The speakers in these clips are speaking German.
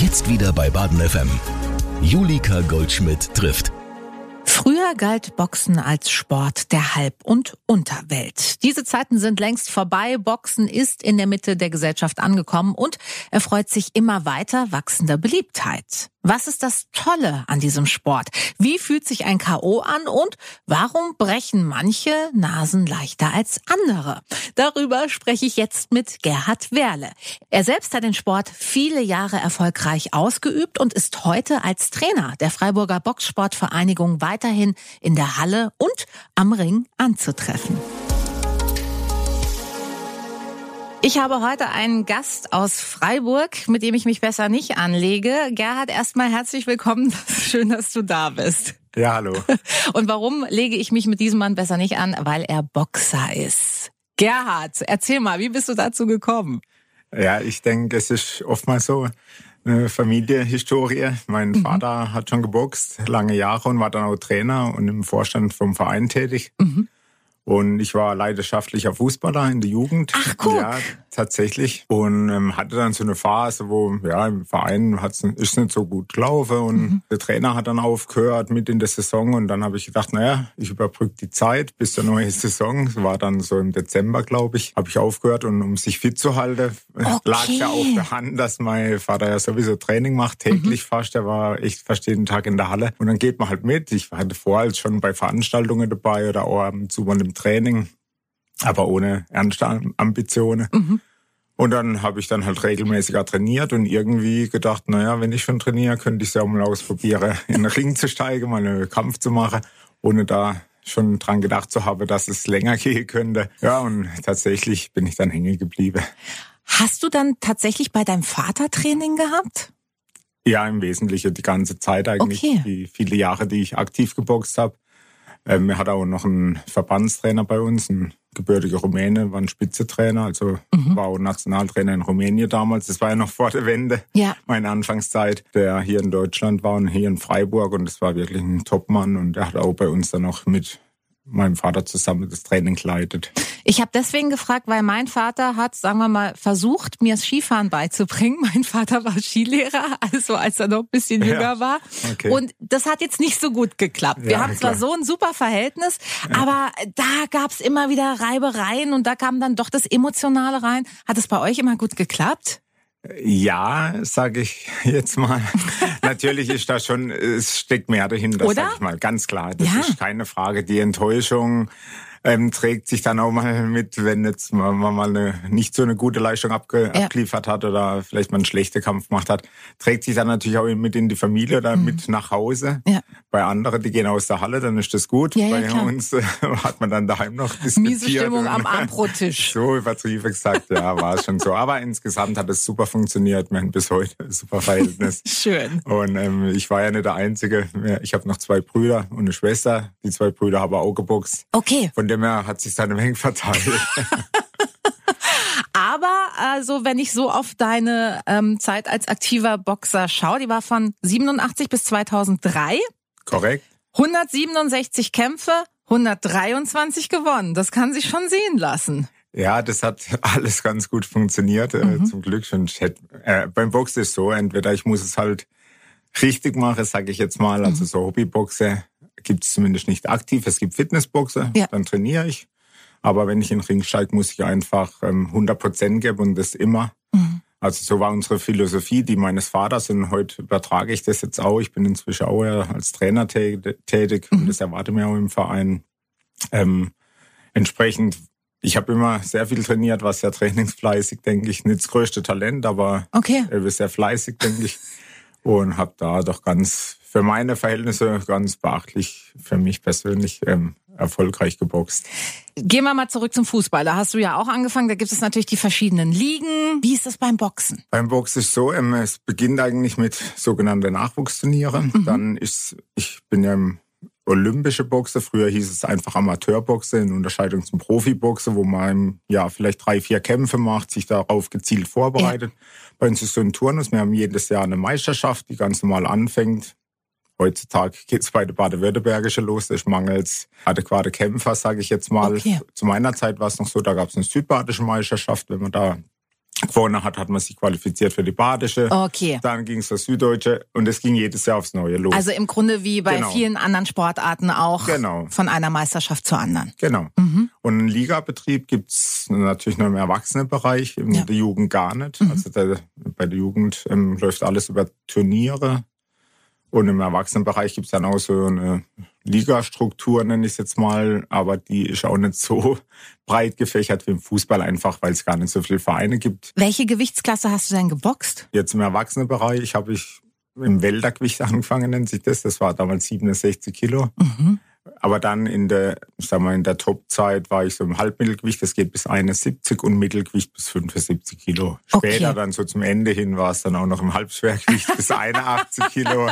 Jetzt wieder bei Baden FM. Julika Goldschmidt trifft. Früher galt Boxen als Sport der Halb- und Unterwelt. Diese Zeiten sind längst vorbei. Boxen ist in der Mitte der Gesellschaft angekommen und erfreut sich immer weiter wachsender Beliebtheit. Was ist das Tolle an diesem Sport? Wie fühlt sich ein K.O. an und warum brechen manche Nasen leichter als andere? Darüber spreche ich jetzt mit Gerhard Werle. Er selbst hat den Sport viele Jahre erfolgreich ausgeübt und ist heute als Trainer der Freiburger Boxsportvereinigung weiterhin in der Halle und am Ring anzutreffen. Ich habe heute einen Gast aus Freiburg, mit dem ich mich besser nicht anlege. Gerhard, erstmal herzlich willkommen. Schön, dass du da bist. Ja, hallo. Und warum lege ich mich mit diesem Mann besser nicht an? Weil er Boxer ist. Gerhard, erzähl mal, wie bist du dazu gekommen? Ja, ich denke, es ist oftmals so eine Familienhistorie. Mein mhm. Vater hat schon geboxt, lange Jahre und war dann auch Trainer und im Vorstand vom Verein tätig. Mhm. Und ich war leidenschaftlicher Fußballer in der Jugend. Ach, guck. Ja, tatsächlich. Und ähm, hatte dann so eine Phase, wo ja im Verein hat's, ist nicht so gut gelaufen. Und mhm. der Trainer hat dann aufgehört mit in der Saison. Und dann habe ich gedacht, naja, ich überbrücke die Zeit bis zur neuen Saison. Das war dann so im Dezember, glaube ich, habe ich aufgehört. Und um sich fit zu halten, okay. lag ja auf der Hand, dass mein Vater ja sowieso Training macht, täglich mhm. fast. Der war echt fast jeden Tag in der Halle. Und dann geht man halt mit. Ich hatte vorher schon bei Veranstaltungen dabei oder auch ab und zu mal im Training, aber ohne ernste Ambitionen. Mhm. Und dann habe ich dann halt regelmäßiger trainiert und irgendwie gedacht, naja, wenn ich schon trainiere, könnte ich es ja auch mal ausprobieren, in den Ring zu steigen, mal einen Kampf zu machen, ohne da schon dran gedacht zu haben, dass es länger gehen könnte. Ja, und tatsächlich bin ich dann hängen geblieben. Hast du dann tatsächlich bei deinem Vater Training gehabt? Ja, im Wesentlichen die ganze Zeit eigentlich. Okay. Die viele Jahre, die ich aktiv geboxt habe. Ähm, er hat auch noch einen Verbandstrainer bei uns, ein gebürtiger Rumäne, war ein Spitzetrainer, also mhm. war auch Nationaltrainer in Rumänien damals. Das war ja noch vor der Wende, ja. meine Anfangszeit, der hier in Deutschland war und hier in Freiburg und das war wirklich ein Topmann und er hat auch bei uns dann noch mit meinem Vater zusammen das Training geleitet. Ich habe deswegen gefragt, weil mein Vater hat, sagen wir mal, versucht, mir das Skifahren beizubringen. Mein Vater war Skilehrer, also als er noch ein bisschen jünger ja, war. Okay. Und das hat jetzt nicht so gut geklappt. Wir ja, haben zwar so ein super Verhältnis, ja. aber da gab's immer wieder Reibereien und da kam dann doch das Emotionale rein. Hat es bei euch immer gut geklappt? Ja, sage ich jetzt mal. Natürlich ist da schon, es steckt mehr dahinter, sage ich mal, ganz klar. Das ja. ist keine Frage. Die Enttäuschung ähm, trägt sich dann auch mal mit, wenn jetzt man mal eine nicht so eine gute Leistung abge ja. abgeliefert hat oder vielleicht mal einen schlechten Kampf gemacht hat, trägt sich dann natürlich auch mit in die Familie oder mhm. mit nach Hause. Ja. Bei anderen, die gehen aus der Halle, dann ist das gut. Ja, Bei uns äh, hat man dann daheim noch diskutiert. Miese Stimmung am Abendbrottisch. so übertrieben gesagt, ja, war es schon so. Aber insgesamt hat es super funktioniert. Haben bis heute super Verhältnis. Schön. Und ähm, ich war ja nicht der Einzige. Ich habe noch zwei Brüder und eine Schwester. Die zwei Brüder haben auch geboxt. Okay. Von dem her hat sich im Hängen verteilt. Aber also, wenn ich so auf deine ähm, Zeit als aktiver Boxer schaue, die war von 87 bis 2003. Korrekt. 167 Kämpfe, 123 gewonnen. Das kann sich schon sehen lassen. Ja, das hat alles ganz gut funktioniert, äh, mhm. zum Glück. Hätte, äh, beim Boxen ist so, entweder ich muss es halt richtig machen, sage ich jetzt mal, also mhm. so Hobbyboxe gibt es zumindest nicht aktiv. Es gibt Fitnessboxer, ja. dann trainiere ich. Aber wenn ich in den Ring steige, muss ich einfach ähm, 100 Prozent geben und das immer. Mhm. Also so war unsere Philosophie, die meines Vaters und heute übertrage ich das jetzt auch. Ich bin inzwischen auch als Trainer tätig mhm. und das erwarte mir auch im Verein. Ähm, entsprechend, ich habe immer sehr viel trainiert, war sehr trainingsfleißig, denke ich. Nicht das größte Talent, aber okay. sehr fleißig, denke ich. Und habe da doch ganz für meine Verhältnisse ganz beachtlich für mich persönlich ähm, erfolgreich geboxt. Gehen wir mal zurück zum Fußball. Da hast du ja auch angefangen. Da gibt es natürlich die verschiedenen Ligen. Wie ist das beim Boxen? Beim Boxen ist so, ähm, es beginnt eigentlich mit sogenannten Nachwuchsturnieren. Mhm. Dann ist, ich bin ja im olympische Boxen. Früher hieß es einfach Amateurboxen in Unterscheidung zum Profiboxen, wo man im Jahr vielleicht drei, vier Kämpfe macht, sich darauf gezielt vorbereitet. Ja. Bei uns ist so ein Turnus. Wir haben jedes Jahr eine Meisterschaft, die ganz normal anfängt Heutzutage geht es bei der Baden-Württembergische los. Es mangelt adäquate Kämpfer, sage ich jetzt mal. Okay. Zu meiner Zeit war es noch so, da gab es eine südbadische Meisterschaft. Wenn man da gewonnen hat, hat man sich qualifiziert für die Badische. Okay. Dann ging es für Süddeutsche und es ging jedes Jahr aufs Neue los. Also im Grunde wie bei Genau. vielen anderen Sportarten auch Genau. von einer Meisterschaft zur anderen. Genau. Und einen Ligabetrieb gibt's natürlich nur im Erwachsenenbereich, in Ja. der Jugend gar nicht. Also der, bei der Jugend ähm, läuft alles über Turniere. Und im Erwachsenenbereich gibt's dann auch so eine Ligastruktur, nenne ich es jetzt mal, aber die ist auch nicht so breit gefächert wie im Fußball, einfach weil es gar nicht so viele Vereine gibt. Welche Gewichtsklasse hast du denn geboxt? Jetzt im Erwachsenenbereich habe ich im Weltergewicht angefangen, nennt sich das. Das war damals 67 Kilo. Mhm. Aber dann in der, ich sag mal, in der Topzeit war ich so im Halbmittelgewicht, das geht bis 71 und Mittelgewicht bis 75 Kilo. Später Okay. dann so zum Ende hin war es dann auch noch im Halbschwergewicht bis 81 Kilo.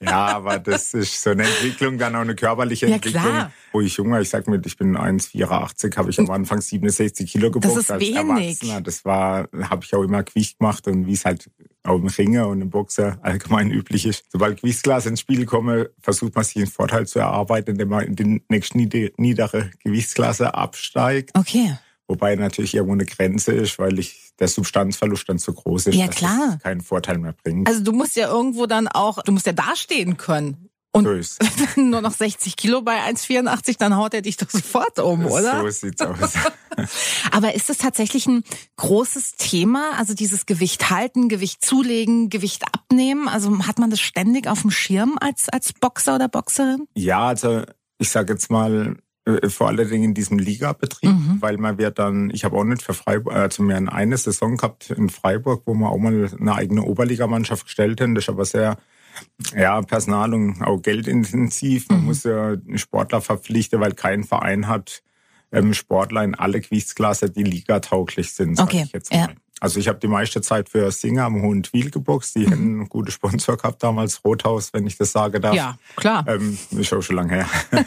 Ja, aber das ist so eine Entwicklung, dann auch eine körperliche Ja, Entwicklung. klar. Wo ich junger, ich sag mit, ich bin 1,84, habe ich am Anfang 67 Kilo ist als wenig. Erwachsener. Das war, habe ich auch immer Gewicht gemacht und wie es halt auch im Ringer und im Boxer allgemein üblich ist. Sobald Gewichtsklasse ins Spiel komme, versucht man sich einen Vorteil zu erarbeiten, indem man in die nächste niede- niedere Gewichtsklasse absteigt. Okay. Wobei natürlich irgendwo eine Grenze ist, weil ich der Substanzverlust dann zu groß ist, Ja, dass klar. es keinen Vorteil mehr bringt. Also du musst ja irgendwo dann auch, du musst ja dastehen können. Und nur noch 60 Kilo bei 1,84, dann haut er dich doch sofort um, oder? So sieht's aus. Aber ist es tatsächlich ein großes Thema? Also dieses Gewicht halten, Gewicht zulegen, Gewicht abnehmen? Also hat man das ständig auf dem Schirm als, als Boxer oder Boxerin? Ja, also ich sage jetzt mal, äh, vor allen Dingen in diesem Ligabetrieb, Mhm. weil man wird dann, ich habe auch nicht für Freiburg, also wir haben eine Saison gehabt in Freiburg, wo wir auch mal eine eigene Oberligamannschaft gestellt haben. Das ist aber sehr ja, personal- und auch geldintensiv. Mhm. Man muss ja einen Sportler verpflichten, weil kein Verein hat ähm, Sportler in alle Gewichtsklasse, die ligatauglich sind, sag Okay, ich jetzt ja. mal. Also ich habe die meiste Zeit für Singer am Hohen Twil geboxt. Die Mhm. hätten einen guten Sponsor gehabt damals, Rothaus, wenn ich das sagen darf. Ja, klar. Ähm, ist auch schon lange her.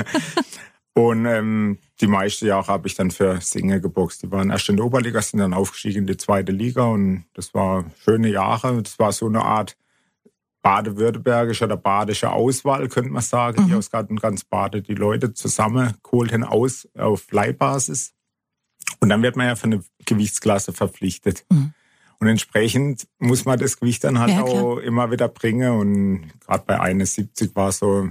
Und ähm, die meisten Jahre habe ich dann für Singe geboxt. Die waren erst in der Oberliga, sind dann aufgestiegen in die zweite Liga und das war schöne Jahre. Das war so eine Art badewürttembergische oder badische Auswahl, könnte man sagen, die aus ganz, ganz Bade die Leute zusammengeholt haben aus auf Leihbasis. Und dann wird man ja für eine Gewichtsklasse verpflichtet. Mhm. Und entsprechend muss man das Gewicht dann halt Ja, auch immer wieder bringen. Und gerade bei 71 war so,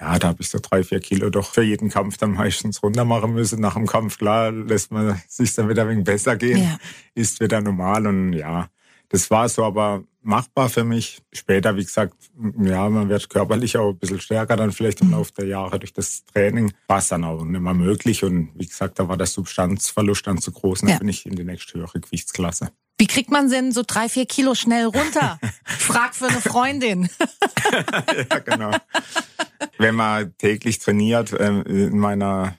ja, da habe ich so drei, vier Kilo doch für jeden Kampf dann meistens runter machen müssen. Nach dem Kampf, klar, lässt man sich dann wieder ein wenig besser gehen, Ja. ist wieder normal und ja, das war so aber machbar für mich. Später, wie gesagt, ja, man wird körperlich auch ein bisschen stärker dann vielleicht im Mhm. Laufe der Jahre durch das Training. War es dann auch nicht mehr möglich und wie gesagt, da war der Substanzverlust dann zu groß und Ja. dann bin ich in die nächste höhere Gewichtsklasse. Wie kriegt man denn so drei, vier Kilo schnell runter? Frag für eine Freundin. ja, genau. Wenn man täglich trainiert, ähm, in meiner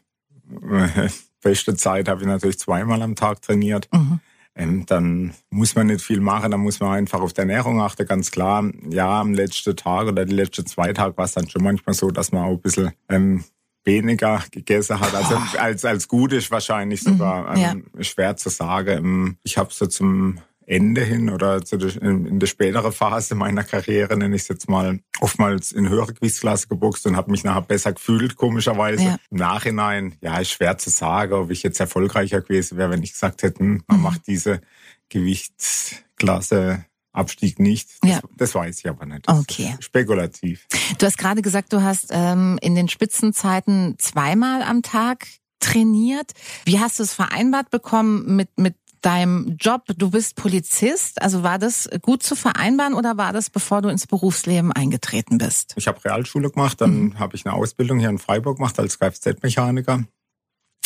äh, beste Zeit habe ich natürlich zweimal am Tag trainiert. Mhm. Ähm, dann muss man nicht viel machen, dann muss man einfach auf die Ernährung achten, ganz klar. Ja, am letzten Tag oder die letzten zwei Tage war es dann schon manchmal so, dass man auch ein bisschen ähm, weniger gegessen hat, also als, als gut ist wahrscheinlich sogar. Mhm, ja. Ähm, Schwer zu sagen. Ähm, Ich habe so zum Ende hin oder zu der, in der späteren Phase meiner Karriere, nenne ich es jetzt mal, oftmals in höhere Gewichtsklasse geboxt und habe mich nachher besser gefühlt, komischerweise. Ja. Im Nachhinein, ja, ist schwer zu sagen, ob ich jetzt erfolgreicher gewesen wäre, wenn ich gesagt hätte, hm, man Mhm. macht diese Gewichtsklasse Abstieg nicht. Das, Ja. das weiß ich aber nicht. Das Okay. Spekulativ. Du hast gerade gesagt, du hast ähm, in den Spitzenzeiten zweimal am Tag trainiert. Wie hast du es vereinbart bekommen mit, mit deinem Job? Du bist Polizist. Also war das gut zu vereinbaren oder war das, bevor du ins Berufsleben eingetreten bist? Ich habe Realschule gemacht, dann habe ich eine Ausbildung hier in Freiburg gemacht als Kfz-Mechaniker.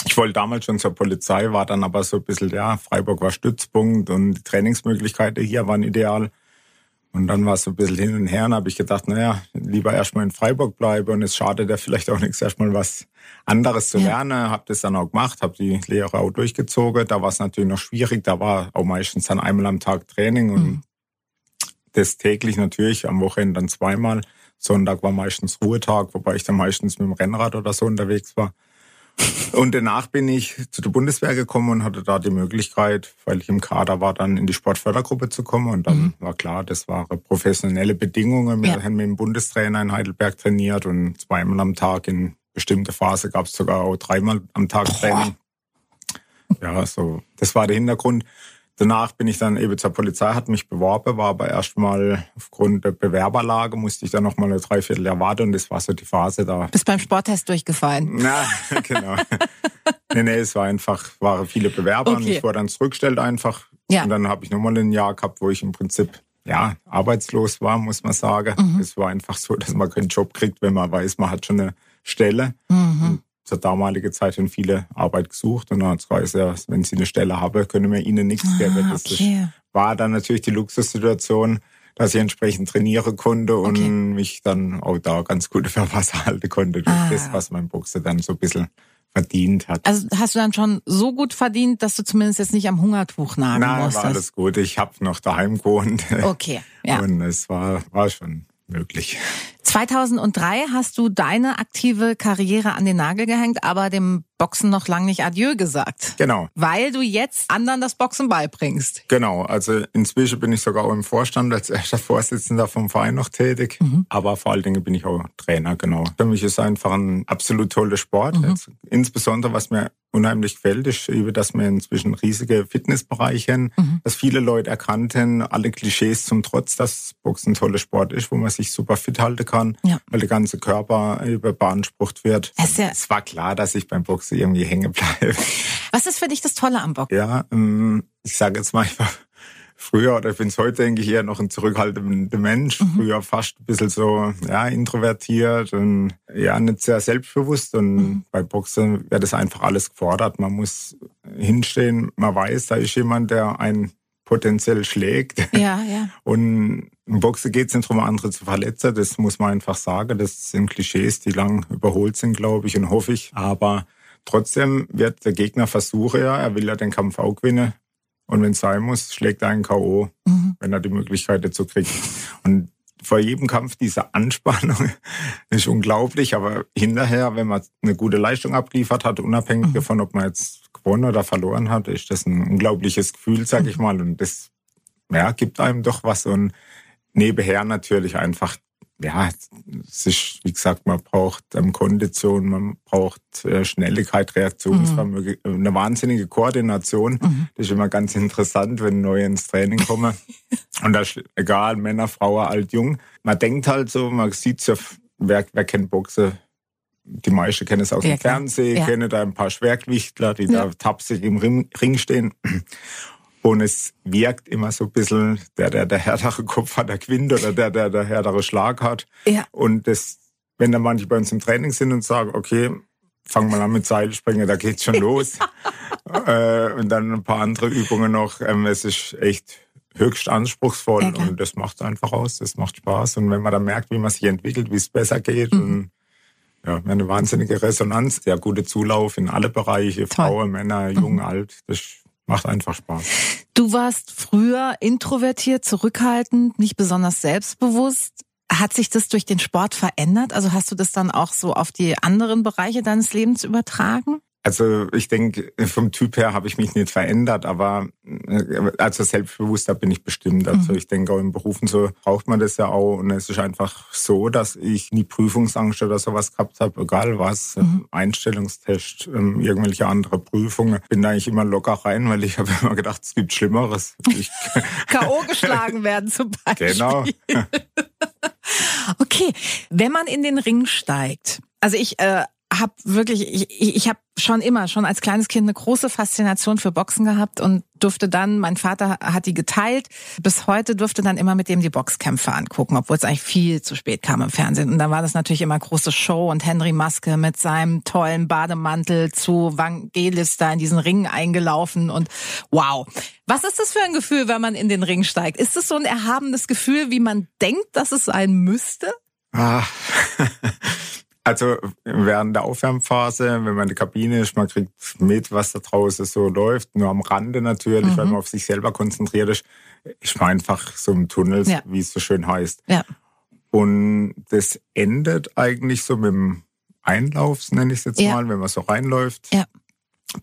Ich wollte damals schon zur Polizei, war dann aber so ein bisschen, ja, Freiburg war Stützpunkt und die Trainingsmöglichkeiten hier waren ideal. Und dann war es so ein bisschen hin und her und habe ich gedacht, naja, lieber erstmal in Freiburg bleibe und es schadet ja vielleicht auch nichts, erstmal was anderes zu Ja. lernen. Habe das dann auch gemacht, habe die Lehre auch durchgezogen. Da war es natürlich noch schwierig, da war auch meistens dann einmal am Tag Training und Mhm. das täglich natürlich, am Wochenende dann zweimal. Sonntag war meistens Ruhetag, wobei ich dann meistens mit dem Rennrad oder so unterwegs war. Und danach bin ich zu der Bundeswehr gekommen und hatte da die Möglichkeit, weil ich im Kader war, dann in die Sportfördergruppe zu kommen. Und dann war klar, das waren professionelle Bedingungen. Wir Ja. haben mit dem Bundestrainer in Heidelberg trainiert und zweimal am Tag. In bestimmte Phase gab es sogar auch dreimal am Tag Training. Ja, so, das war der Hintergrund. Danach bin ich dann eben zur Polizei, hat mich beworben, war aber erstmal aufgrund der Bewerberlage musste ich dann nochmal eine Dreivierteljahr warten und das war so die Phase da. Bist beim Sporttest durchgefallen? Na, genau. nee, nee, es war einfach, waren viele Bewerber okay. und ich wurde dann zurückgestellt einfach. Ja. Und dann habe ich nochmal ein Jahr gehabt, wo ich im Prinzip ja, arbeitslos war, muss man sagen. Mhm. Es war einfach so, dass man keinen Job kriegt, wenn man weiß, man hat schon eine Stelle. Mhm. Zur damaligen Zeit haben viele Arbeit gesucht und dann hat es gesagt, wenn sie eine Stelle haben, können wir ihnen nichts ah, geben. Das okay. war dann natürlich die Luxussituation, dass ich entsprechend trainieren konnte und okay. mich dann auch da ganz gut für Wasser halten konnte durch ah. das, was mein Boxer dann so ein bisschen verdient hat. Also hast du dann schon so gut verdient, dass du zumindest jetzt nicht am Hungertuch nagen Nein, musstest? Nein, war alles gut. Ich habe noch daheim gewohnt. Okay, ja. Und es war, war schon möglich. 2003 hast du deine aktive Karriere an den Nagel gehängt, aber dem Boxen noch lange nicht Adieu gesagt. Genau. Weil du jetzt anderen das Boxen beibringst. Genau. Also inzwischen bin ich sogar auch im Vorstand als erster Vorsitzender vom Verein noch tätig. Mhm. Aber vor allen Dingen bin ich auch Trainer, genau. Für mich ist einfach ein absolut toller Sport. Mhm. Jetzt, insbesondere, was mir unheimlich gefällt, ist, dass wir inzwischen riesige Fitnessbereiche mhm. dass viele Leute erkannten, alle Klischees zum Trotz, dass Boxen ein toller Sport ist, wo man sich super fit halten kann, ja. weil der ganze Körper über beansprucht wird. Es, ja es war klar, dass ich beim Boxen Boxe irgendwie hängen bleiben. Was ist für dich das Tolle am Boxen? Ja, ähm, ich sage jetzt mal, war früher oder ich bin es heute, denke ich, eher noch ein zurückhaltender Mensch. Mhm. Früher fast ein bisschen so, ja, introvertiert und ja, nicht sehr selbstbewusst. Und mhm. bei Boxen wird das einfach alles gefordert. Man muss hinstehen, man weiß, da ist jemand, der einen potenziell schlägt. Ja, ja. Und im Boxen geht es nicht darum, andere zu verletzen. Das muss man einfach sagen. Das sind Klischees, die lang überholt sind, glaube ich und hoffe ich. Aber Trotzdem wird der Gegner versuchen ja, er will ja den Kampf auch gewinnen. Und wenn es sein muss, schlägt er einen K.O., mhm. wenn er die Möglichkeit dazu kriegt. Und vor jedem Kampf diese Anspannung ist unglaublich, aber hinterher, wenn man eine gute Leistung abgeliefert hat, unabhängig mhm. davon, ob man jetzt gewonnen oder verloren hat, ist das ein unglaubliches Gefühl, sag ich mhm. mal. Und das ja, gibt einem doch was. Und nebenher natürlich einfach ja, es ist, wie gesagt, man braucht ähm, Kondition, man braucht äh, Schnelligkeit, Reaktionsvermögen, mhm. eine wahnsinnige Koordination. Mhm. Das ist immer ganz interessant, wenn neue ins Training kommen. Und das ist egal, Männer, Frauen, alt, jung. Man denkt halt so, man sieht ja, wer, wer kennt Boxen? Die meisten kennen es aus ja, dem Fernsehen, ja. kennen da ein paar Schwergewichtler, die ja. da tapsig im Ring stehen. Und es wirkt immer so ein bisschen, der, der der härtere Kopf hat, der gewinnt oder der, der der härtere Schlag hat. Ja. Und das, wenn dann manche bei uns im Training sind und sagen, okay, fang mal an mit Seilspringen, da geht's schon los. äh, und dann ein paar andere Übungen noch. Ähm, es ist echt höchst anspruchsvoll ja, und das macht einfach aus, das macht Spaß. Und wenn man dann merkt, wie man sich entwickelt, wie es besser geht mhm. und ja, eine wahnsinnige Resonanz, sehr gute Zulauf in alle Bereiche, Toll. Frauen, Männer, jung, mhm. alt, das Macht einfach Spaß. Du warst früher introvertiert, zurückhaltend, nicht besonders selbstbewusst. Hat sich das durch den Sport verändert? Also hast du das dann auch so auf die anderen Bereiche deines Lebens übertragen? Also ich denke, vom Typ her habe ich mich nicht verändert, aber äh, also selbstbewusster bin ich bestimmt. Also mhm. ich denke auch im Berufen so braucht man das ja auch. Und es ist einfach so, dass ich nie Prüfungsangst oder sowas gehabt habe, egal was, mhm. Einstellungstest, ähm, irgendwelche andere Prüfungen. Bin da eigentlich immer locker rein, weil ich habe immer gedacht, es gibt Schlimmeres. K.O. geschlagen werden zum Beispiel. Genau. okay, wenn man in den Ring steigt, also ich äh, habe wirklich, ich, ich habe schon immer, schon als kleines Kind eine große Faszination für Boxen gehabt und durfte dann, mein Vater hat die geteilt, bis heute durfte dann immer mit dem die Boxkämpfe angucken, obwohl es eigentlich viel zu spät kam im Fernsehen. Und da war das natürlich immer große Show und Henry Maske mit seinem tollen Bademantel zu Vangelis da in diesen Ring eingelaufen und wow. Was ist das für ein Gefühl, wenn man in den Ring steigt? Ist es so ein erhabenes Gefühl, wie man denkt, dass es sein müsste? Ah. Also während der Aufwärmphase, wenn man in der Kabine ist, man kriegt mit, was da draußen so läuft, nur am Rande natürlich, mhm. weil man auf sich selber konzentriert ist, ist man einfach so im Tunnel, ja. wie es so schön heißt. Ja. Und das endet eigentlich so mit dem Einlauf, nenne ich es jetzt ja. mal, wenn man so reinläuft. Ja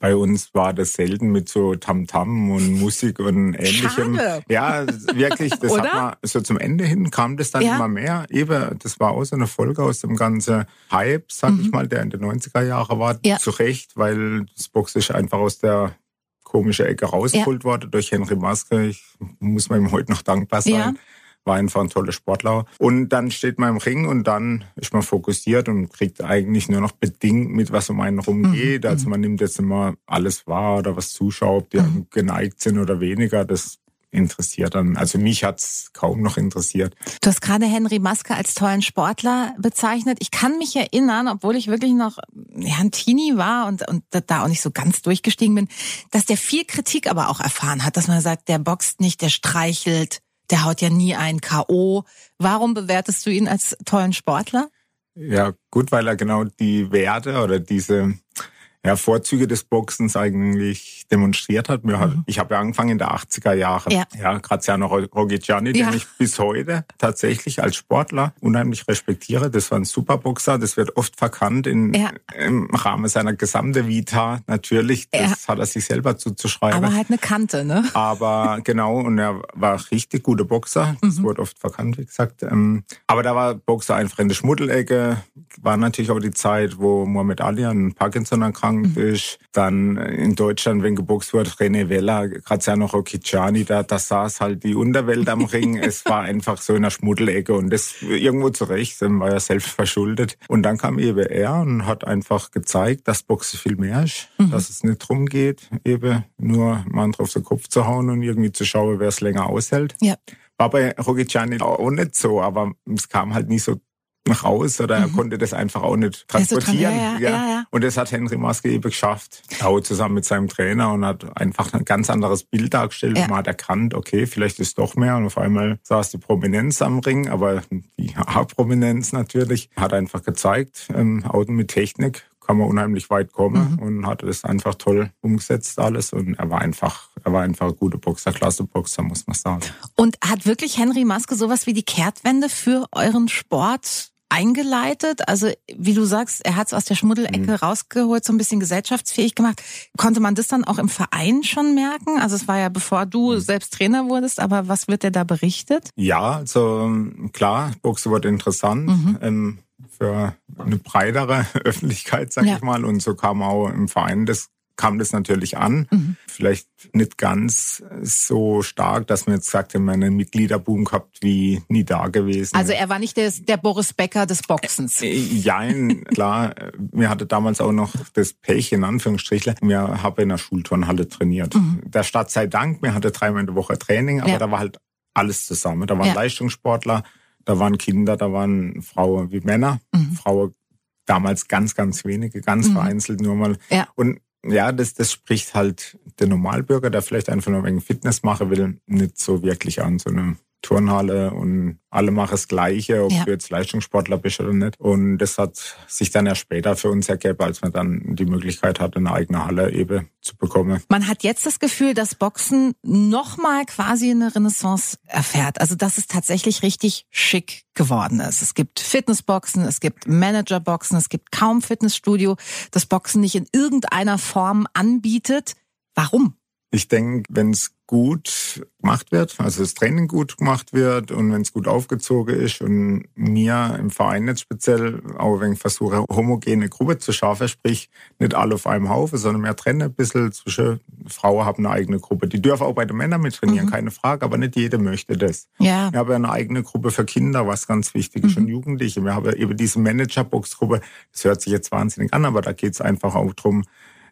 bei uns war das selten mit so Tamtam -Tam und Musik und ähnlichem. Schade. Ja, wirklich, das hat man so zum Ende hin kam das dann ja. immer mehr. Eben, das war auch so eine Folge aus dem ganzen Hype, sag mhm. ich mal, der in den 90er Jahren war, ja. zu Recht, weil das Box ist einfach aus der komische Ecke rausgeholt ja. wurde durch Henry Maske. Ich muss mir ihm heute noch dankbar sein. War einfach ein toller Sportler. Und dann steht man im Ring und dann ist man fokussiert und kriegt eigentlich nur noch bedingt mit, was um einen rumgeht. Mhm. Also man nimmt jetzt immer alles wahr oder was zuschaut, ob die mhm. geneigt sind oder weniger. Das interessiert dann. Also mich hat's kaum noch interessiert. Du hast gerade Henry Maske als tollen Sportler bezeichnet. Ich kann mich erinnern, obwohl ich wirklich noch ja, ein Teenie war und, und da auch nicht so ganz durchgestiegen bin, dass der viel Kritik aber auch erfahren hat, dass man sagt, der boxt nicht, der streichelt, der haut ja nie ein K.O. Warum bewertest du ihn als tollen Sportler? Ja, gut, weil er genau die Werte oder diese ja, Vorzüge des Boxens eigentlich demonstriert hat. Mhm. Ich habe ja angefangen in der 80er Jahre. Ja, ja Graziano Roggigiani, ja. den ich bis heute tatsächlich als Sportler unheimlich respektiere. Das war ein Superboxer. Das wird oft verkannt in, ja. im Rahmen seiner gesamten Vita. Natürlich, das hat er sich selber zuzuschreiben. Aber halt eine Kante, ne? Aber genau, und er war richtig guter Boxer. Das mhm. wurde oft verkannt, wie gesagt. Ähm, aber da war Boxer einfach in der Schmuddelecke. War natürlich auch die Zeit, wo Muhammad Ali an Parkinson erkrankt erkrankt mhm. ist. Dann in Deutschland, wenn geboxt wurde, René Vella, Graziano Rocchiciani, da, da saß halt die Unterwelt am Ring. es war einfach so in der Schmuddelecke und das irgendwo zurecht, war ja selbst verschuldet. Und dann kam eben er und hat einfach gezeigt, dass Boxen viel mehr ist, mhm. dass es nicht drum geht, eben nur mal drauf den Kopf zu hauen und irgendwie zu schauen, wer es länger aushält. Ja. War bei Rogiciani auch nicht so, aber es kam halt nie so raus oder er mhm. konnte das einfach auch nicht transportieren. Ja, ja, ja. Und das hat Henry Maske eben geschafft, auch zusammen mit seinem Trainer und hat einfach ein ganz anderes Bild dargestellt. Man hat erkannt, okay, vielleicht ist doch mehr und auf einmal saß die Prominenz am Ring, aber die A-Prominenz natürlich, hat einfach gezeigt, ähm, auch mit Technik kann man unheimlich weit kommen mhm. und hat das einfach toll umgesetzt alles und er war einfach, er war einfach ein guter Boxer, klasse Boxer, muss man sagen. Und hat wirklich Henry Maske sowas wie die Kehrtwende für euren Sport eingeleitet? Also wie du sagst, er hat es aus der Schmuddelecke mhm. rausgeholt, so ein bisschen gesellschaftsfähig gemacht. Konnte man das dann auch im Verein schon merken? Also es war ja bevor du mhm. selbst Trainer wurdest, aber was wird dir da berichtet? Ja, also klar, Boxe wird interessant. Mhm. Ähm, für eine breitere Öffentlichkeit, sag ja. ich mal. Und so kam auch im Verein das kam das natürlich an. Mhm. Vielleicht nicht ganz so stark, dass man jetzt sagt, wir einen Mitgliederboom gehabt wie nie da gewesen. Also er war nicht der, der Boris Becker des Boxens. Äh, Jein, klar. Mir hatte damals auch noch das Pech, in Anführungsstrichen. Mir habe in der Schulturnhalle trainiert. Mhm. Der Stadt sei Dank, mir hatte dreimal in der Woche Training, aber ja. da war halt alles zusammen. Da waren ja. Leistungssportler, da waren Kinder, da waren Frauen wie Männer. Mhm. Frauen damals ganz, ganz wenige, ganz mhm. vereinzelt nur mal. Ja. Und ja, das, das spricht halt der Normalbürger, der vielleicht einfach nur ein Fitness machen will, nicht so wirklich an. So eine Turnhalle und alle machen das Gleiche, ob ja. du jetzt Leistungssportler bist oder nicht. Und das hat sich dann erst später für uns ergeben, als man dann die Möglichkeit hatte, eine eigene Halle eben zu bekommen. Man hat jetzt das Gefühl, dass Boxen nochmal quasi eine Renaissance erfährt. Also, dass es tatsächlich richtig schick geworden ist. Es gibt Fitnessboxen, es gibt Managerboxen, es gibt kaum Fitnessstudio, das Boxen nicht in irgendeiner Form anbietet. Warum? Ich denke, wenn es gut gemacht wird, also das Training gut gemacht wird und wenn es gut aufgezogen ist und mir im Verein jetzt speziell auch wenn ich versuche, homogene Gruppe zu schaffen, sprich nicht alle auf einem Haufen, sondern mehr trennen ein bisschen zwischen Frauen haben eine eigene Gruppe. Die dürfen auch bei den Männern mit trainieren, mhm. keine Frage, aber nicht jeder möchte das. Ja. Wir haben eine eigene Gruppe für Kinder, was ganz wichtig ist, mhm. und Jugendliche. Wir haben eben diese Managerbox-Gruppe, das hört sich jetzt wahnsinnig an, aber da geht es einfach auch drum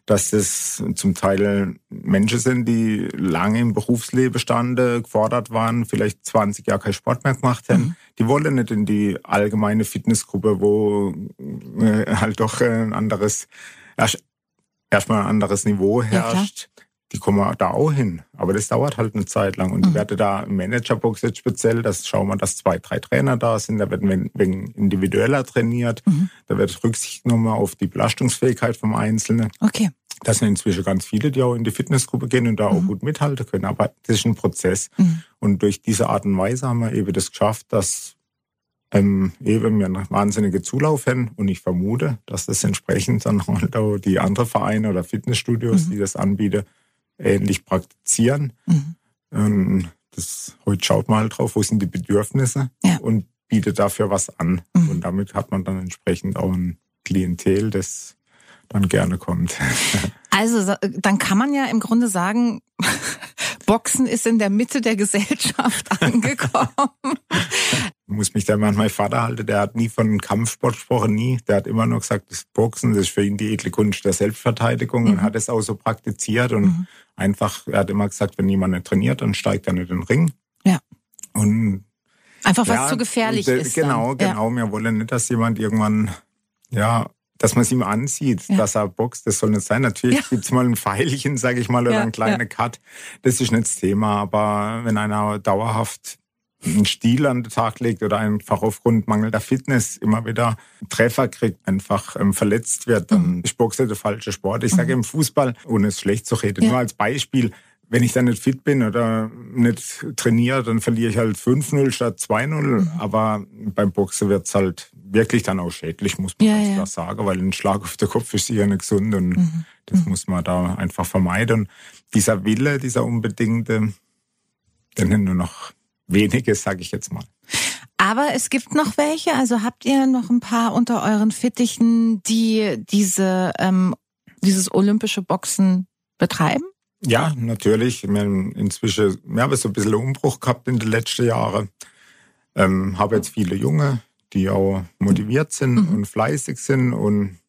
dass das zum Teil Menschen sind, die lange im Berufsleben standen, gefordert waren, vielleicht 20 Jahre keinen Sport mehr gemacht haben. Mhm. Die wollen nicht in die allgemeine Fitnessgruppe, wo äh, halt doch ein anderes, erstmal ein anderes Niveau herrscht. Ja, die kommen da auch hin. Aber das dauert halt eine Zeit lang. Und mhm. ich werde da im Managerbox jetzt speziell, das schauen wir, dass zwei, drei Trainer da sind. Da wird wegen individueller trainiert. Mhm. Da wird Rücksicht genommen auf die Belastungsfähigkeit vom Einzelnen. Okay. Das sind inzwischen ganz viele, die auch in die Fitnessgruppe gehen und da mhm. auch gut mithalten können. Aber das ist ein Prozess. Mhm. Und durch diese Art und Weise haben wir eben das geschafft, dass ähm, eben wir einen wahnsinnigen Zulauf haben. Und ich vermute, dass das entsprechend dann halt auch die anderen Vereine oder Fitnessstudios, mhm. die das anbieten, ähnlich praktizieren. Mhm. Ähm, das, heute schaut man halt drauf, wo sind die Bedürfnisse ja. und bietet dafür was an. Mhm. Und damit hat man dann entsprechend auch ein Klientel, das dann gerne kommt. Also dann kann man ja im Grunde sagen, Boxen ist in der Mitte der Gesellschaft angekommen. Muss mich da mal an meinen Vater halten, der hat nie von Kampfsport gesprochen, nie. Der hat immer nur gesagt, das Boxen, das ist für ihn die edle Kunst der Selbstverteidigung mhm. und hat es auch so praktiziert und mhm. einfach, er hat immer gesagt, wenn jemand nicht trainiert, dann steigt er nicht in den Ring. Ja. Und Einfach was ja, zu gefährlich ist. Genau, dann. genau. Ja. Wir wollen nicht, dass jemand irgendwann, ja, dass man es ihm ansieht, ja. dass er boxt. Das soll nicht sein. Natürlich ja. gibt's mal ein Pfeilchen, sage ich mal, oder ja, ein kleiner Cut. Das ist nicht das Thema. Aber wenn einer dauerhaft einen Stil an den Tag legt oder einfach aufgrund mangelnder Fitness immer wieder Treffer kriegt, einfach ähm, verletzt wird, dann mhm. ist Boxen der falsche Sport. Ich sage mhm. im Fußball, ohne es schlecht zu reden, nur als Beispiel, wenn ich dann nicht fit bin oder nicht trainiere, dann verliere ich halt 5-0 statt 2-0. Mhm. Aber beim Boxen wird's halt wirklich dann auch schädlich, muss man ja, ganz ja. klar sagen, weil ein Schlag auf den Kopf ist sicher nicht gesund und mhm. das mhm. muss man da einfach vermeiden. Und dieser Wille, dieser unbedingte, den nur noch wenige, sage ich jetzt mal. Aber es gibt noch welche, also habt ihr noch ein paar unter euren Fittichen, die diese ähm, dieses olympische Boxen betreiben? Ja, natürlich. Ich meine, inzwischen, wir haben so ein bisschen Umbruch gehabt in den letzten Jahren. Ähm, habe jetzt viele Junge, die auch motiviert sind mhm. und fleißig sind und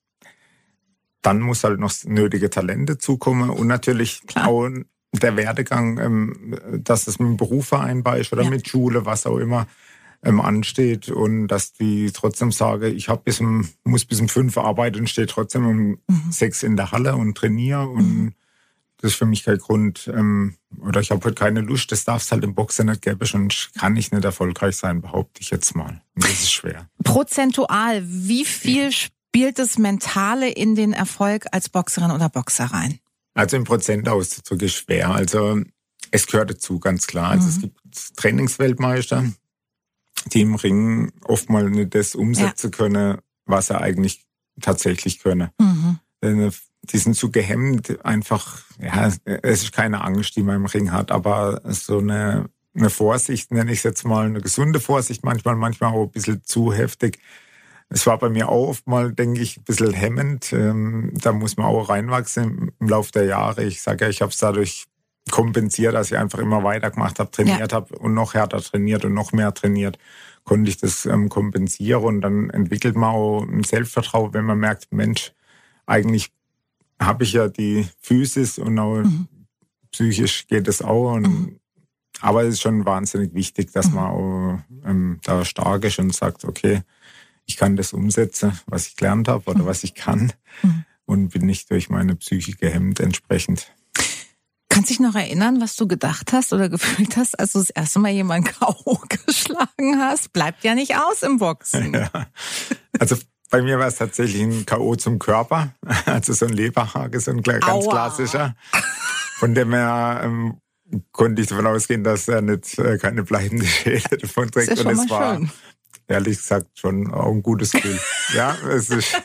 dann muss halt noch nötige Talente zukommen und natürlich Klar. auch der Werdegang, ähm, dass es mit dem Beruf vereinbar ist oder ja. mit Schule, was auch immer ähm, ansteht und dass die trotzdem sage, ich habe bis um, muss bis um fünf arbeiten und stehe trotzdem um mhm. sechs in der Halle und trainiere und mhm. Das ist für mich kein Grund, ähm, oder ich habe heute keine Lust, das darf es halt im Boxen nicht geben, und kann ich nicht erfolgreich sein, behaupte ich jetzt mal. Und das ist schwer. Prozentual, wie viel spielt das Mentale in den Erfolg als Boxerin oder Boxer rein? Also im Prozent auszudrücken ist schwer. Also es gehört dazu, ganz klar. Also mhm. es gibt Trainingsweltmeister, die im Ring oft mal nicht das umsetzen ja. können, was er eigentlich tatsächlich können. Mhm die sind zu gehemmt, einfach, ja, es ist keine Angst, die man im Ring hat, aber so eine, eine Vorsicht, nenne ich es jetzt mal, eine gesunde Vorsicht, manchmal, manchmal auch ein bisschen zu heftig. Es war bei mir auch oft mal, denke ich, ein bisschen hemmend. Ähm, da muss man auch reinwachsen im Laufe der Jahre. Ich sage ja, ich habe es dadurch kompensiert, dass ich einfach immer weitergemacht habe, trainiert ja. habe und noch härter trainiert und noch mehr trainiert, konnte ich das ähm, kompensieren und dann entwickelt man auch ein Selbstvertrauen, wenn man merkt, Mensch, eigentlich habe ich ja die Physis und auch mhm. psychisch geht es auch. Und, mhm. Aber es ist schon wahnsinnig wichtig, dass mhm. man auch ähm, da stark ist und sagt, okay, ich kann das umsetzen, was ich gelernt habe oder mhm. was ich kann mhm. und bin nicht durch meine Psyche gehemmt entsprechend. Kannst du dich noch erinnern, was du gedacht hast oder gefühlt hast, als du das erste Mal jemanden K.O. geschlagen hast? Bleibt ja nicht aus im Boxen. Ja. Also bei mir war es tatsächlich ein K.O. zum Körper, also so ein Leberhage, so ein ganz Aua. klassischer. Von dem her ähm, konnte ich davon ausgehen, dass er nicht äh, keine bleibende Schäde davon trägt. Ja Und es war schön. Ehrlich gesagt schon auch ein gutes Gefühl. ja, es ist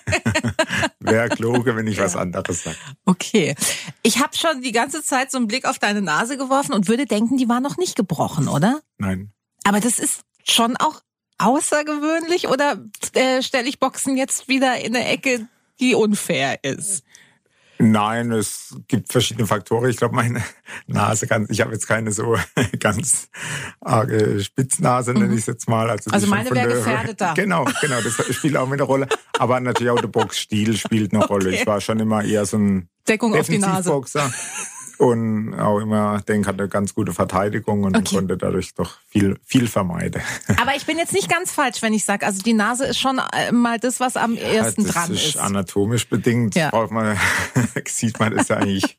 wäre kluge, wenn ich ja. was anderes sage. Okay. Ich habe schon die ganze Zeit so einen Blick auf deine Nase geworfen und würde denken, die war noch nicht gebrochen, oder? Nein. Aber das ist schon auch außergewöhnlich oder äh, stelle ich Boxen jetzt wieder in eine Ecke, die unfair ist? Nein, es gibt verschiedene Faktoren. Ich glaube, meine Nase kann, ich habe jetzt keine so ganz arge Spitznase, nenne mhm. ich es jetzt mal. Also, also meine wäre gefährdeter. Genau, genau, das spielt auch mit eine Rolle. Aber natürlich auch der Boxstil spielt eine okay. Rolle. Ich war schon immer eher so ein Deckung auf die Nase und auch immer denke, hatte ganz gute Verteidigung und okay. konnte dadurch doch viel, viel vermeiden. Aber ich bin jetzt nicht ganz falsch, wenn ich sage, also die Nase ist schon äh, mal das, was am ja, ersten dran ist. Das ist anatomisch bedingt, ja. braucht man, sieht man das eigentlich.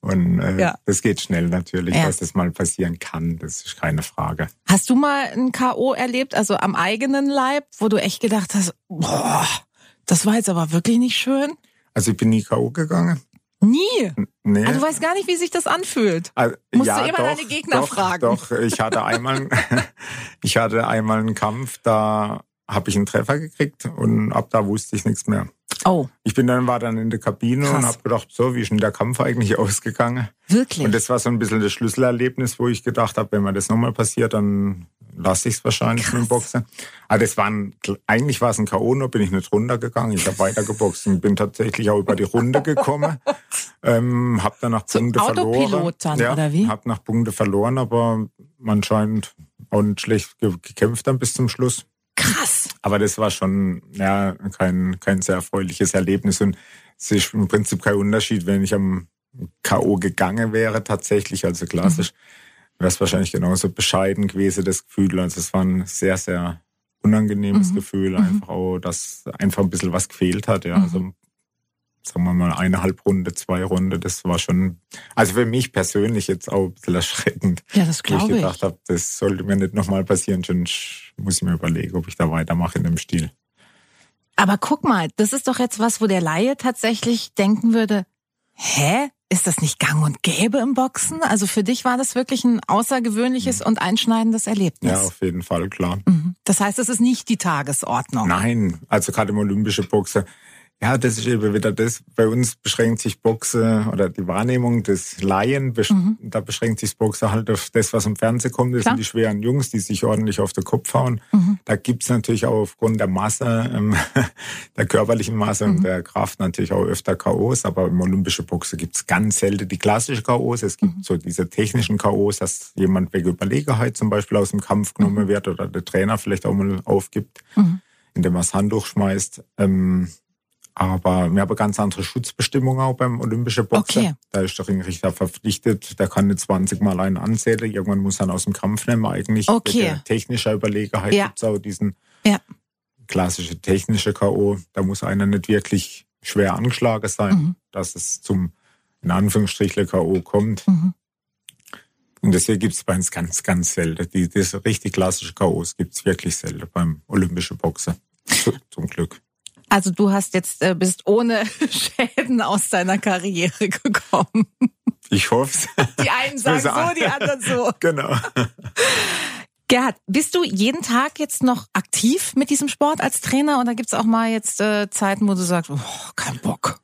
Und äh, ja. das geht schnell natürlich, ja. dass das mal passieren kann. Das ist keine Frage. Hast du mal ein K.O. erlebt, also am eigenen Leib, wo du echt gedacht hast, boah, das war jetzt aber wirklich nicht schön? Also ich bin nie K.O. gegangen. Nie? Nee. Also du weißt gar nicht, wie sich das anfühlt. Also, Musst ja, du immer doch, deine Gegner doch, fragen. Doch, ich hatte einmal, ich hatte einmal einen Kampf, da habe ich einen Treffer gekriegt und ab da wusste ich nichts mehr. Oh. Ich bin dann war dann in der Kabine Krass. und habe gedacht, so wie ist denn der Kampf eigentlich ausgegangen? Wirklich? Und das war so ein bisschen das Schlüsselerlebnis, wo ich gedacht habe, wenn mir das nochmal passiert, dann lasse ich es wahrscheinlich Krass. mit dem Boxen. Aber das war ein, eigentlich war es ein K.O., nur bin ich nicht runtergegangen. Ich habe weiter geboxt und bin tatsächlich auch über die Runde gekommen. ähm, hab dann nach Punkte verloren. Dann, ja, oder wie? Hab nach Punkte verloren, aber man scheint auch nicht schlecht gekämpft dann bis zum Schluss. Krass. Aber das war schon ja kein, kein sehr erfreuliches Erlebnis und es ist im Prinzip kein Unterschied, wenn ich am K.O. gegangen wäre tatsächlich, also klassisch. Mhm wäre es wahrscheinlich genauso bescheiden gewesen, das Gefühl. Also es war ein sehr, sehr unangenehmes mhm. Gefühl, mhm. einfach auch, dass einfach ein bisschen was gefehlt hat. Ja, mhm. also sagen wir mal eineinhalb Runde, zwei Runde, das war schon, also für mich persönlich jetzt auch ein bisschen erschreckend. Ja, das glaube ich. ich gedacht habe, das sollte mir nicht nochmal passieren, schon muss ich mir überlegen, ob ich da weitermache in dem Stil. Aber guck mal, das ist doch jetzt was, wo der Laie tatsächlich denken würde, hä? Ist das nicht gang und gäbe im Boxen? Also für dich war das wirklich ein außergewöhnliches mhm. und einschneidendes Erlebnis. Ja, auf jeden Fall, klar. Mhm. Das heißt, es ist nicht die Tagesordnung. Nein, also gerade im olympische Boxen ja, das ist eben wieder das. Bei uns beschränkt sich Boxen oder die Wahrnehmung des Laien, mhm. da beschränkt sich Boxen halt auf das, was im Fernsehen kommt. Das Klar. sind die schweren Jungs, die sich ordentlich auf den Kopf hauen. Mhm. Da gibt's natürlich auch aufgrund der Masse, ähm, der körperlichen Masse mhm. und der Kraft natürlich auch öfter K.O.s. Aber im olympischen Boxen gibt's ganz selten die klassischen K.O.s. Es gibt mhm. so diese technischen K.O.s, dass jemand wegen Überlegenheit zum Beispiel aus dem Kampf genommen mhm. wird oder der Trainer vielleicht auch mal aufgibt, mhm. indem er das Handtuch schmeißt. Ähm, aber wir haben ganz andere Schutzbestimmungen auch beim Olympischen Boxen. Okay. Da ist der Ringrichter verpflichtet, der kann nicht 20 Mal einen anzählen. Irgendwann muss er aus dem Kampf nehmen eigentlich. Okay. Technischer Überlegenheit ja. gibt es auch diesen ja. klassische technische K.O. Da muss einer nicht wirklich schwer angeschlagen sein, mhm. dass es zum, in Anführungsstrichen, K.O. kommt. Mhm. Und deswegen gibt es bei uns ganz, ganz selten. Die, diese richtig klassische K.O.s gibt es wirklich selten beim Olympischen Boxen. Zum Glück. Also du hast jetzt äh, bist ohne Schäden aus deiner Karriere gekommen. Ich hoffe Die einen sagen so, die anderen so. Genau. Gerhard, bist du jeden Tag jetzt noch aktiv mit diesem Sport als Trainer oder gibt es auch mal jetzt äh, Zeiten, wo du sagst, oh, kein Bock?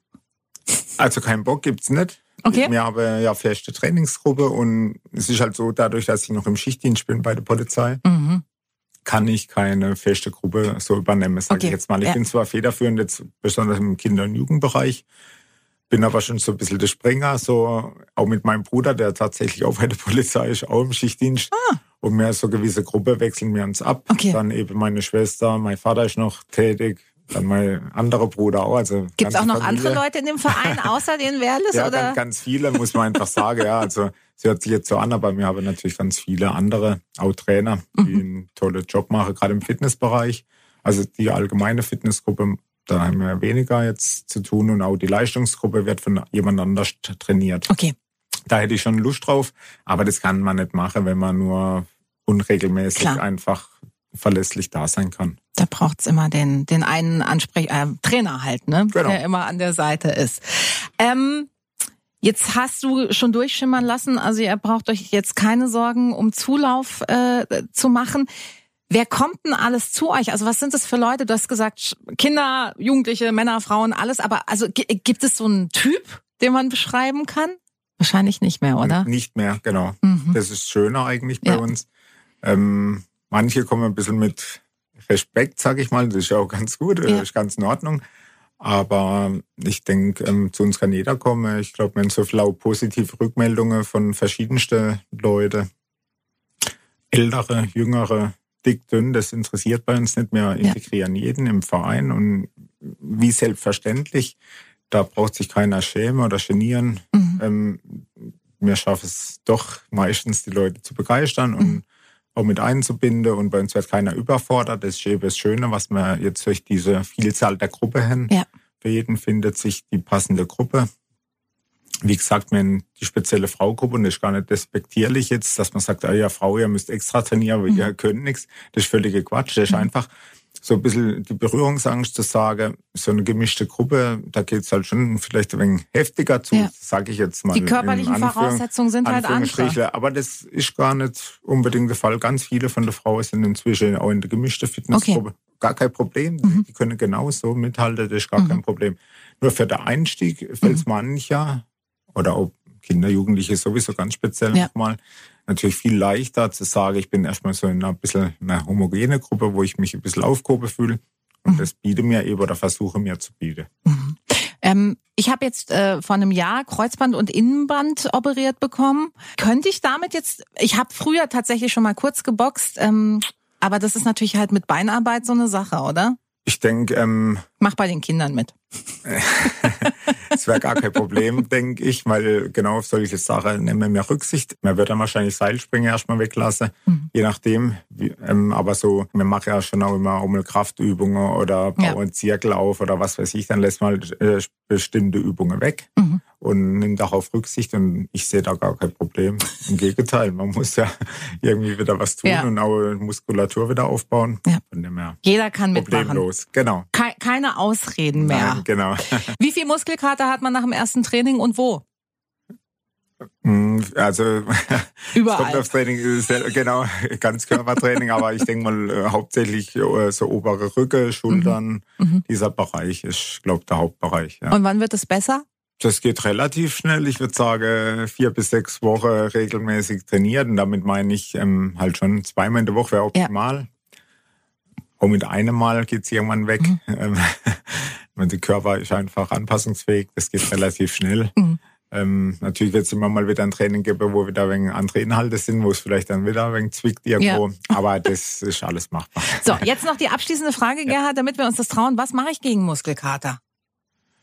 Also kein Bock gibt's nicht. Okay. Wir haben ja feste Trainingsgruppe und es ist halt so, dadurch, dass ich noch im Schichtdienst bin bei der Polizei, mhm kann ich keine feste Gruppe so übernehmen, sage okay. ich jetzt mal. Ich ja. bin zwar federführend jetzt besonders im Kinder- und Jugendbereich, bin aber schon so ein bisschen der Springer, so auch mit meinem Bruder, der tatsächlich auch bei der Polizei ist, auch im Schichtdienst. Ah. Und mehr so gewisse Gruppe wechseln wir uns ab. Okay. Dann eben meine Schwester, mein Vater ist noch tätig, dann mein anderer Bruder auch. Also Gibt es auch noch Familie. andere Leute in dem Verein außer den Werles? ja, oder? Ganz, ganz viele, muss man einfach sagen. Ja, also es hört sich jetzt so an, aber wir haben natürlich ganz viele andere, auch Trainer, die mhm. einen tollen Job machen, gerade im Fitnessbereich. Also die allgemeine Fitnessgruppe, da haben wir weniger jetzt zu tun und auch die Leistungsgruppe wird von jemand anders trainiert. Okay. Da hätte ich schon Lust drauf, aber das kann man nicht machen, wenn man nur unregelmäßig Klar. einfach verlässlich da sein kann. Da braucht's immer den, den einen Ansprech äh, Trainer halt, ne? Genau. Der immer an der Seite ist. Ähm, Jetzt hast du schon durchschimmern lassen, also ihr braucht euch jetzt keine Sorgen um Zulauf äh, zu machen. Wer kommt denn alles zu euch? Also was sind das für Leute? Du hast gesagt, Kinder, Jugendliche, Männer, Frauen, alles. Aber also gibt es so einen Typ, den man beschreiben kann? Wahrscheinlich nicht mehr, oder? Nicht mehr, genau. Mhm. Das ist schöner eigentlich bei ja. uns. Ähm, manche kommen ein bisschen mit Respekt, sag ich mal. Das ist ja auch ganz gut, ja. ist ganz in Ordnung. Aber ich denke, ähm, zu uns kann jeder kommen. Ich glaube, wir haben so viele positive Rückmeldungen von verschiedensten Leuten. Ältere, jüngere, dick, dünn, das interessiert bei uns nicht. Wir integrieren ja. jeden im Verein und wie selbstverständlich, da braucht sich keiner schämen oder genieren. Mhm. Ähm, wir schaffen es doch meistens, die Leute zu begeistern mhm. und auch mit einzubinden und bei uns wird keiner überfordert. Das ist eben das Schöne, was wir jetzt durch diese Vielzahl der Gruppe haben. Ja. Für jeden findet sich die passende Gruppe. Wie gesagt, haben die spezielle Fraugruppe und das ist gar nicht despektierlich jetzt, dass man sagt, ah ja, Frau, ihr müsst extra trainieren, aber mhm. ihr könnt nichts. Das ist völlige Quatsch. Das ist mhm. einfach so ein bisschen die Berührungsangst zu sagen, so eine gemischte Gruppe, da geht's halt schon vielleicht ein wenig heftiger zu, ja. sage ich jetzt mal. Die körperlichen Voraussetzungen sind halt andere. Aber das ist gar nicht unbedingt der Fall. Ganz viele von den Frauen sind inzwischen auch in der gemischten Fitnessgruppe. Okay. Gar kein Problem. Mhm. Die können genauso mithalten, das ist gar mhm. kein Problem. Nur für den Einstieg fällt es mhm. mancher oder auch Kinder, Jugendliche sowieso ganz speziell ja. nochmal. Natürlich viel leichter zu sagen, ich bin erstmal so in einer bisschen einer homogene Gruppe, wo ich mich ein bisschen aufgehoben fühle. Und mhm. das biete mir eben oder versuche mir zu bieten. Mhm. Ähm, ich habe jetzt äh, vor einem Jahr Kreuzband und Innenband operiert bekommen. Könnte ich damit jetzt, ich habe früher tatsächlich schon mal kurz geboxt, ähm, aber das ist natürlich halt mit Beinarbeit so eine Sache, oder? Ich denke, ähm, mach bei den Kindern mit. das wäre gar kein Problem, denke ich, weil genau auf solche Sachen nehmen wir mehr Rücksicht. Man wird dann wahrscheinlich Seilspringen erstmal weglassen, mhm. je nachdem. Wie, ähm, aber so, wir machen ja schon auch immer um Kraftübungen oder bauen ja. Zirkel auf oder was weiß ich, dann lässt man äh, bestimmte Übungen weg. Mhm und nimmt darauf Rücksicht und ich sehe da gar kein Problem. Im Gegenteil, man muss ja irgendwie wieder was tun ja. und auch Muskulatur wieder aufbauen. Ja. Von dem her Jeder kann problemlos. mitmachen. Genau. Ke keine Ausreden mehr. Nein, genau. Wie viel Muskelkater hat man nach dem ersten Training und wo? Hm, also Überall. kommt aufs Training, genau, Ganzkörpertraining, aber ich denke mal äh, hauptsächlich äh, so obere Rücke, Schultern, mhm. mhm. dieser Bereich ist, glaube der Hauptbereich. Ja. Und wann wird es besser? Das geht relativ schnell. Ich würde sagen, vier bis sechs Wochen regelmäßig trainiert. Und damit meine ich ähm, halt schon zweimal in der Woche wäre optimal. Ja. Auch mit einem Mal geht's irgendwann weg. Mhm. Ähm, der Körper ist einfach anpassungsfähig. Das geht relativ schnell. Mhm. Ähm, natürlich wird es immer mal wieder ein Training geben, wo wieder ein andere Inhalte sind, wo es vielleicht dann wieder ein wenig zwickt irgendwo. Ja. Aber das ist alles machbar. So, jetzt noch die abschließende Frage, Gerhard, damit wir uns das trauen. Was mache ich gegen Muskelkater?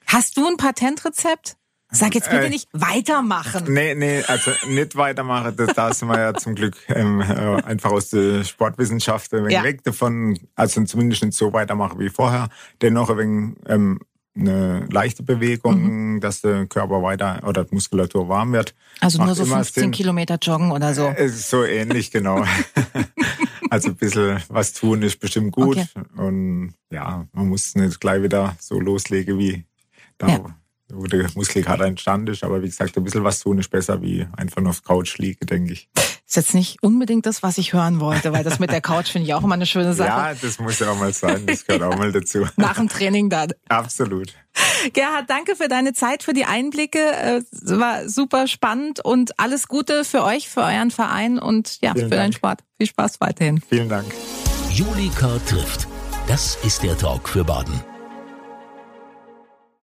Hast du ein Patentrezept? Sag jetzt bitte äh, nicht weitermachen. Nee, nee, also nicht weitermachen. Das, da sind wir ja zum Glück ähm, äh, einfach aus der Sportwissenschaft ein ja. weg davon. Also zumindest nicht so weitermachen wie vorher. Dennoch ein wenig ähm, eine leichte Bewegung, mhm. dass der Körper weiter oder die Muskulatur warm wird. Also nur so 15 Sinn. Kilometer joggen oder so. Äh, so ähnlich, genau. also ein bisschen was tun ist bestimmt gut. Okay. Und ja, man muss nicht gleich wieder so loslegen wie da, ja. wo der Muskelkater entstanden ist. Aber wie gesagt, ein bisschen was tun ist besser, wie einfach nur auf Couch liegen, denke ich. Ist jetzt nicht unbedingt das, was ich hören wollte, weil das mit der Couch finde ich auch immer eine schöne Sache. Ja, das muss ja auch mal sein. Das gehört auch mal dazu. Nach dem Training dann. Absolut. Gerhard, danke für deine Zeit, für die Einblicke. Es war super spannend und alles Gute für euch, für euren Verein und ja, Vielen für Dank. deinen Sport. Viel Spaß weiterhin. Vielen Dank. Julika trifft. Das ist der Talk für Baden.